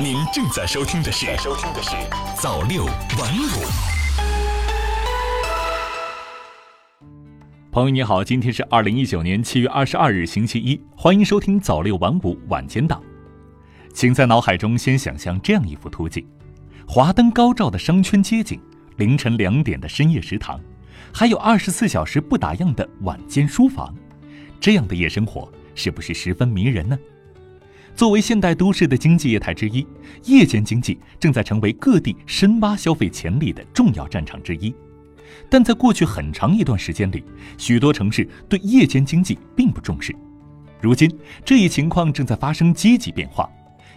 您正在收听的是《收听的是早六晚五》。朋友你好，今天是二零一九年七月二十二日星期一，欢迎收听早六晚五晚间档。请在脑海中先想象这样一幅图景：华灯高照的商圈街景，凌晨两点的深夜食堂，还有二十四小时不打烊的晚间书房。这样的夜生活是不是十分迷人呢？作为现代都市的经济业态之一，夜间经济正在成为各地深挖消费潜力的重要战场之一。但在过去很长一段时间里，许多城市对夜间经济并不重视。如今，这一情况正在发生积极变化，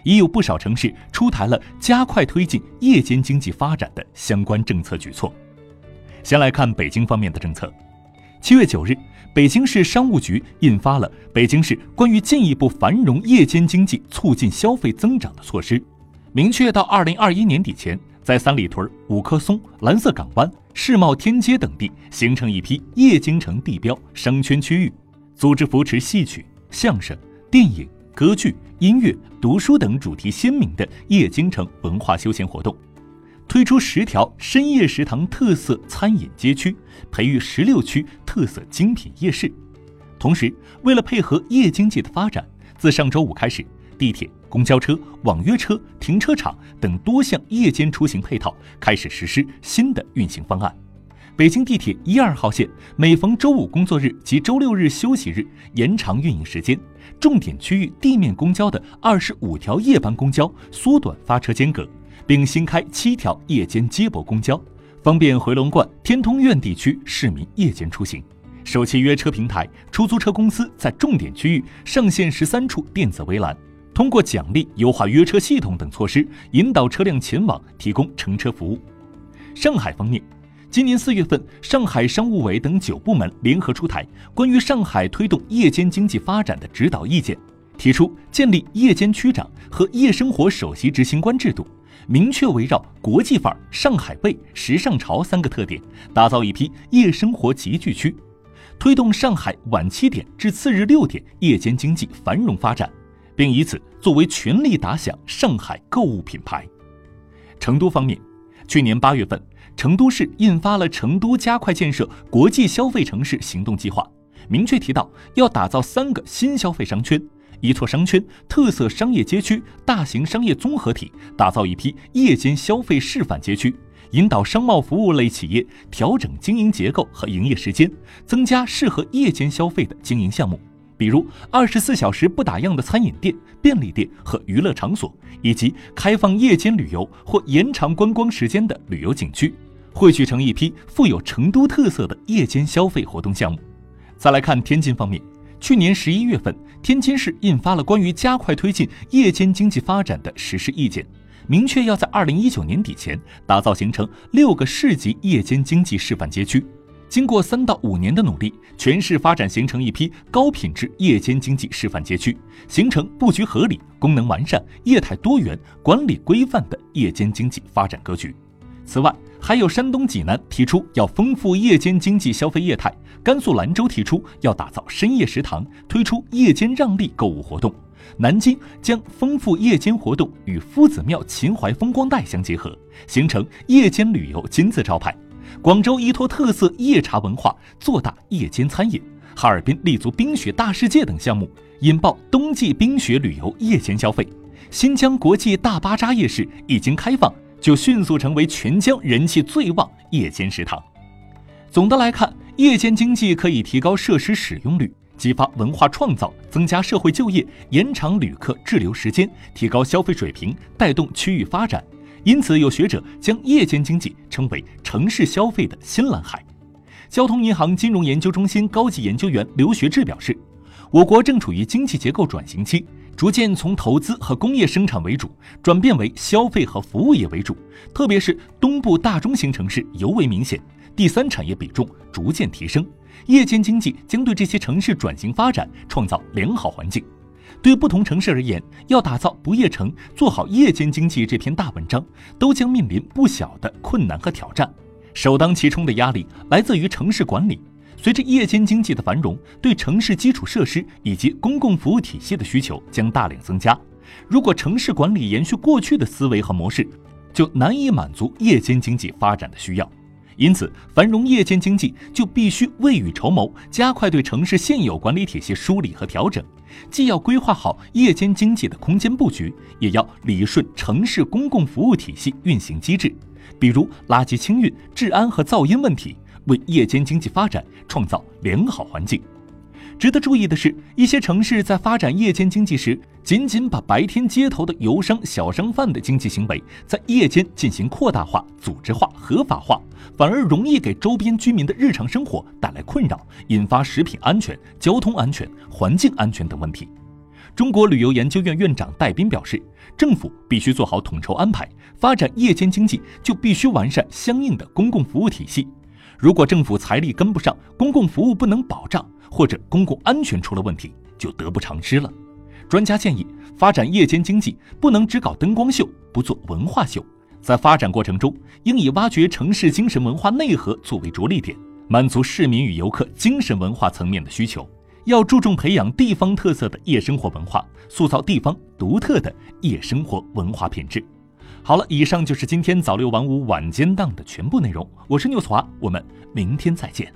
已有不少城市出台了加快推进夜间经济发展的相关政策举措。先来看北京方面的政策。七月九日。北京市商务局印发了《北京市关于进一步繁荣夜间经济、促进消费增长的措施》，明确到二零二一年底前，在三里屯、五棵松、蓝色港湾、世贸天阶等地形成一批夜京城地标商圈区域，组织扶持戏曲、相声、电影、歌剧、音乐、读书等主题鲜明的夜京城文化休闲活动。推出十条深夜食堂特色餐饮街区，培育十六区特色精品夜市。同时，为了配合夜经济的发展，自上周五开始，地铁、公交车、网约车、停车场等多项夜间出行配套开始实施新的运行方案。北京地铁一二号线每逢周五工作日及周六日休息日延长运营时间，重点区域地面公交的二十五条夜班公交缩短发车间隔。并新开七条夜间接驳公交，方便回龙观、天通苑地区市民夜间出行。首期约车平台、出租车公司在重点区域上线十三处电子围栏，通过奖励、优化约车系统等措施，引导车辆前往，提供乘车服务。上海方面，今年四月份，上海商务委等九部门联合出台关于上海推动夜间经济发展的指导意见，提出建立夜间区长和夜生活首席执行官制度。明确围绕国际范儿、上海味、时尚潮三个特点，打造一批夜生活集聚区，推动上海晚七点至次日六点夜间经济繁荣发展，并以此作为全力打响上海购物品牌。成都方面，去年八月份，成都市印发了《成都加快建设国际消费城市行动计划》，明确提到要打造三个新消费商圈。一座商圈、特色商业街区、大型商业综合体，打造一批夜间消费示范街区，引导商贸服务类企业调整经营结构和营业时间，增加适合夜间消费的经营项目，比如二十四小时不打烊的餐饮店、便利店和娱乐场所，以及开放夜间旅游或延长观光时间的旅游景区，汇聚成一批富有成都特色的夜间消费活动项目。再来看天津方面。去年十一月份，天津市印发了关于加快推进夜间经济发展的实施意见，明确要在二零一九年底前打造形成六个市级夜间经济示范街区。经过三到五年的努力，全市发展形成一批高品质夜间经济示范街区，形成布局合理、功能完善、业态多元、管理规范的夜间经济发展格局。此外，还有山东济南提出要丰富夜间经济消费业态，甘肃兰州提出要打造深夜食堂，推出夜间让利购物活动。南京将丰富夜间活动与夫子庙秦淮风光带相结合，形成夜间旅游金字招牌。广州依托特色夜茶文化，做大夜间餐饮。哈尔滨立足冰雪大世界等项目，引爆冬季冰雪旅游夜间消费。新疆国际大巴扎夜市已经开放。就迅速成为全疆人气最旺夜间食堂。总的来看，夜间经济可以提高设施使用率，激发文化创造，增加社会就业，延长旅客滞留时间，提高消费水平，带动区域发展。因此，有学者将夜间经济称为城市消费的新蓝海。交通银行金融研究中心高级研究员刘学志表示，我国正处于经济结构转型期。逐渐从投资和工业生产为主，转变为消费和服务业为主，特别是东部大中型城市尤为明显。第三产业比重逐渐提升，夜间经济将对这些城市转型发展创造良好环境。对不同城市而言，要打造不夜城，做好夜间经济这篇大文章，都将面临不小的困难和挑战。首当其冲的压力来自于城市管理。随着夜间经济的繁荣，对城市基础设施以及公共服务体系的需求将大量增加，如果城市管理延续过去的思维和模式，就难以满足夜间经济发展的需要。因此，繁荣夜间经济就必须未雨绸缪，加快对城市现有管理体系梳理和调整。既要规划好夜间经济的空间布局，也要理顺城市公共服务体系运行机制，比如垃圾清运、治安和噪音问题，为夜间经济发展创造良好环境。值得注意的是，一些城市在发展夜间经济时，仅仅把白天街头的游商、小商贩的经济行为在夜间进行扩大化、组织化、合法化，反而容易给周边居民的日常生活带来困扰，引发食品安全、交通安全、环境安全等问题。中国旅游研究院院长戴斌表示，政府必须做好统筹安排，发展夜间经济就必须完善相应的公共服务体系。如果政府财力跟不上，公共服务不能保障。或者公共安全出了问题，就得不偿失了。专家建议，发展夜间经济不能只搞灯光秀，不做文化秀。在发展过程中，应以挖掘城市精神文化内核作为着力点，满足市民与游客精神文化层面的需求。要注重培养地方特色的夜生活文化，塑造地方独特的夜生活文化品质。好了，以上就是今天早六晚五晚间档的全部内容。我是牛华，我们明天再见。